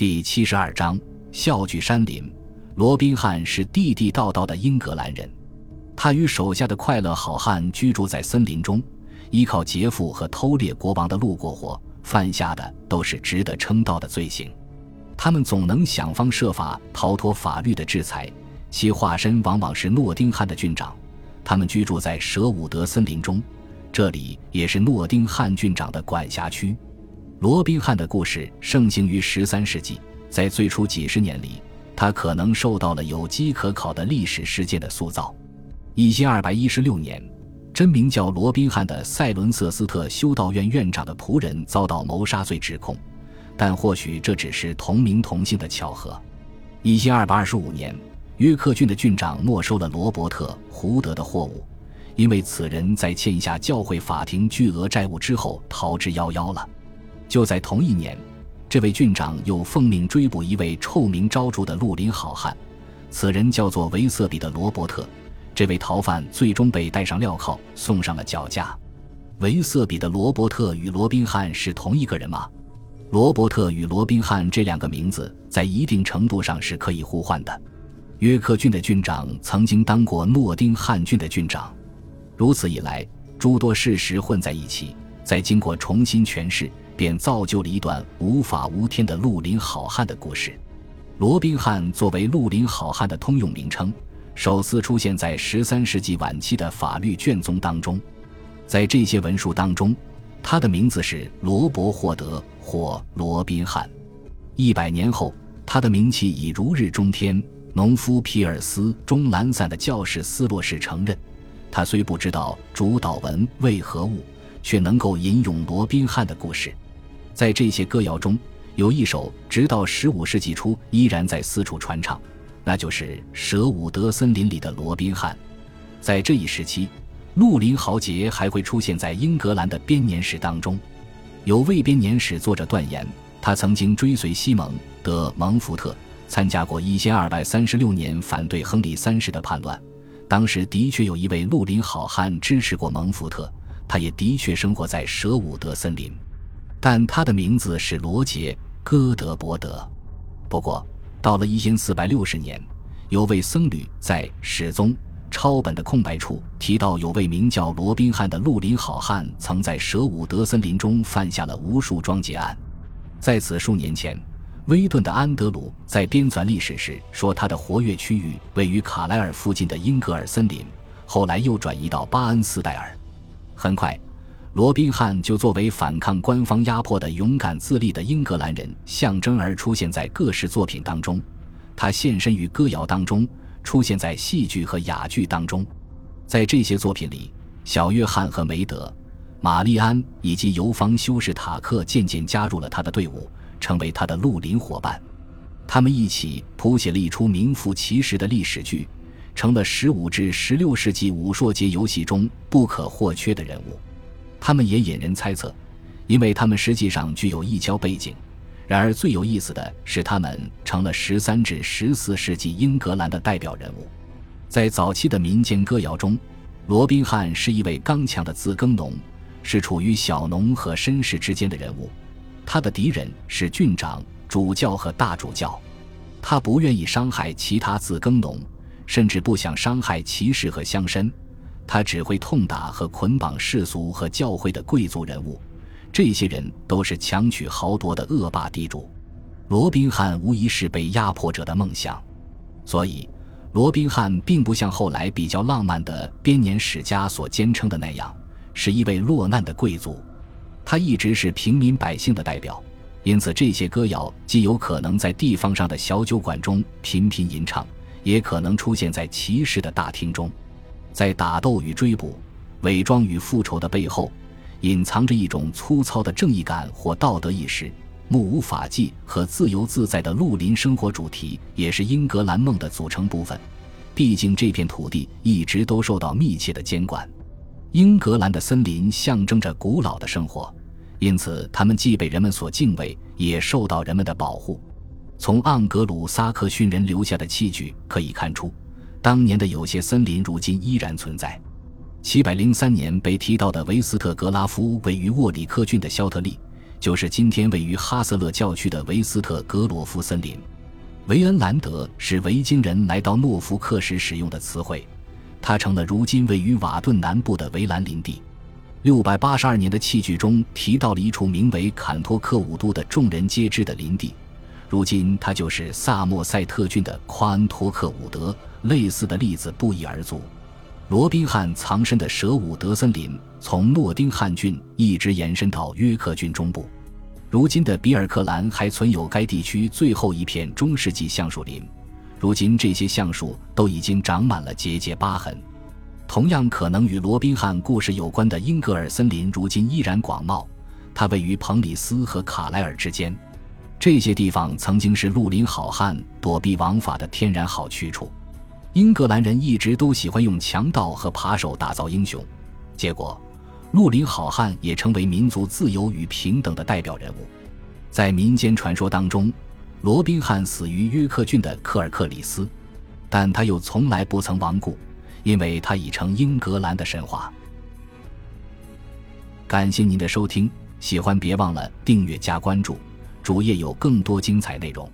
第七十二章笑聚山林。罗宾汉是地地道道的英格兰人，他与手下的快乐好汉居住在森林中，依靠劫富和偷猎国王的路过活，犯下的都是值得称道的罪行。他们总能想方设法逃脱法律的制裁，其化身往往是诺丁汉的郡长。他们居住在舍伍德森林中，这里也是诺丁汉郡长的管辖区。罗宾汉的故事盛行于十三世纪，在最初几十年里，他可能受到了有机可考的历史事件的塑造。一千二百一十六年，真名叫罗宾汉的塞伦瑟斯特修道院院长的仆人遭到谋杀罪指控，但或许这只是同名同姓的巧合。一千二百二十五年，约克郡的郡长没收了罗伯特·胡德的货物，因为此人在欠下教会法庭巨额债务之后逃之夭夭了。就在同一年，这位郡长又奉命追捕一位臭名昭著的绿林好汉，此人叫做维瑟比的罗伯特。这位逃犯最终被带上镣铐，送上了绞架。维瑟比的罗伯特与罗宾汉是同一个人吗？罗伯特与罗宾汉这两个名字在一定程度上是可以互换的。约克郡的郡长曾经当过诺丁汉郡的郡长，如此一来，诸多事实混在一起，再经过重新诠释。便造就了一段无法无天的绿林好汉的故事。罗宾汉作为绿林好汉的通用名称，首次出现在十三世纪晚期的法律卷宗当中。在这些文书当中，他的名字是罗伯霍德或罗宾汉。一百年后，他的名气已如日中天。农夫皮尔斯中懒散的教士斯洛士承认，他虽不知道主导文为何物，却能够引用罗宾汉的故事。在这些歌谣中，有一首直到十五世纪初依然在四处传唱，那就是舍伍德森林里的罗宾汉。在这一时期，绿林豪杰还会出现在英格兰的编年史当中。有位编年史作者断言，他曾经追随西蒙德蒙福特，参加过一千二百三十六年反对亨利三世的叛乱。当时的确有一位绿林好汉支持过蒙福特，他也的确生活在舍伍德森林。但他的名字是罗杰·戈德伯德。不过，到了一千四百六十年，有位僧侣在史宗抄本的空白处提到，有位名叫罗宾汉的绿林好汉，曾在舍伍德森林中犯下了无数桩劫案。在此数年前，威顿的安德鲁在编纂历史时说，他的活跃区域位于卡莱尔附近的英格尔森林，后来又转移到巴恩斯戴尔。很快。罗宾汉就作为反抗官方压迫的勇敢自立的英格兰人象征而出现在各式作品当中，他现身于歌谣当中，出现在戏剧和哑剧当中。在这些作品里，小约翰和梅德、玛丽安以及尤方修士塔克渐渐加入了他的队伍，成为他的绿林伙伴。他们一起谱写了一出名副其实的历史剧，成了十五至十六世纪武术节游戏中不可或缺的人物。他们也引人猜测，因为他们实际上具有异教背景。然而，最有意思的是，他们成了十三至十四世纪英格兰的代表人物。在早期的民间歌谣中，罗宾汉是一位刚强的自耕农，是处于小农和绅士之间的人物。他的敌人是郡长、主教和大主教。他不愿意伤害其他自耕农，甚至不想伤害骑士和乡绅。他只会痛打和捆绑世俗和教会的贵族人物，这些人都是强取豪夺的恶霸地主。罗宾汉无疑是被压迫者的梦想，所以罗宾汉并不像后来比较浪漫的编年史家所坚称的那样，是一位落难的贵族。他一直是平民百姓的代表，因此这些歌谣既有可能在地方上的小酒馆中频频吟唱，也可能出现在骑士的大厅中。在打斗与追捕、伪装与复仇的背后，隐藏着一种粗糙的正义感或道德意识。目无法纪和自由自在的绿林生活主题，也是英格兰梦的组成部分。毕竟这片土地一直都受到密切的监管。英格兰的森林象征着古老的生活，因此它们既被人们所敬畏，也受到人们的保护。从盎格鲁撒克逊人留下的器具可以看出。当年的有些森林，如今依然存在。七百零三年被提到的维斯特格拉夫位于沃里克郡的肖特利，就是今天位于哈瑟勒教区的维斯特格罗夫森林。维恩兰德是维京人来到诺福克时使用的词汇，它成了如今位于瓦顿南部的维兰林地。六百八十二年的器具中提到了一处名为坎托克武都的众人皆知的林地，如今它就是萨默塞特郡的夸恩托克伍德。类似的例子不一而足。罗宾汉藏身的舍伍德森林，从诺丁汉郡一直延伸到约克郡中部。如今的比尔克兰还存有该地区最后一片中世纪橡树林，如今这些橡树都已经长满了结节疤痕。同样可能与罗宾汉故事有关的英格尔森林，如今依然广袤。它位于彭里斯和卡莱尔之间，这些地方曾经是绿林好汉躲避王法的天然好去处。英格兰人一直都喜欢用强盗和扒手打造英雄，结果，绿林好汉也成为民族自由与平等的代表人物。在民间传说当中，罗宾汉死于约克郡的科尔克里斯，但他又从来不曾亡故，因为他已成英格兰的神话。感谢您的收听，喜欢别忘了订阅加关注，主页有更多精彩内容。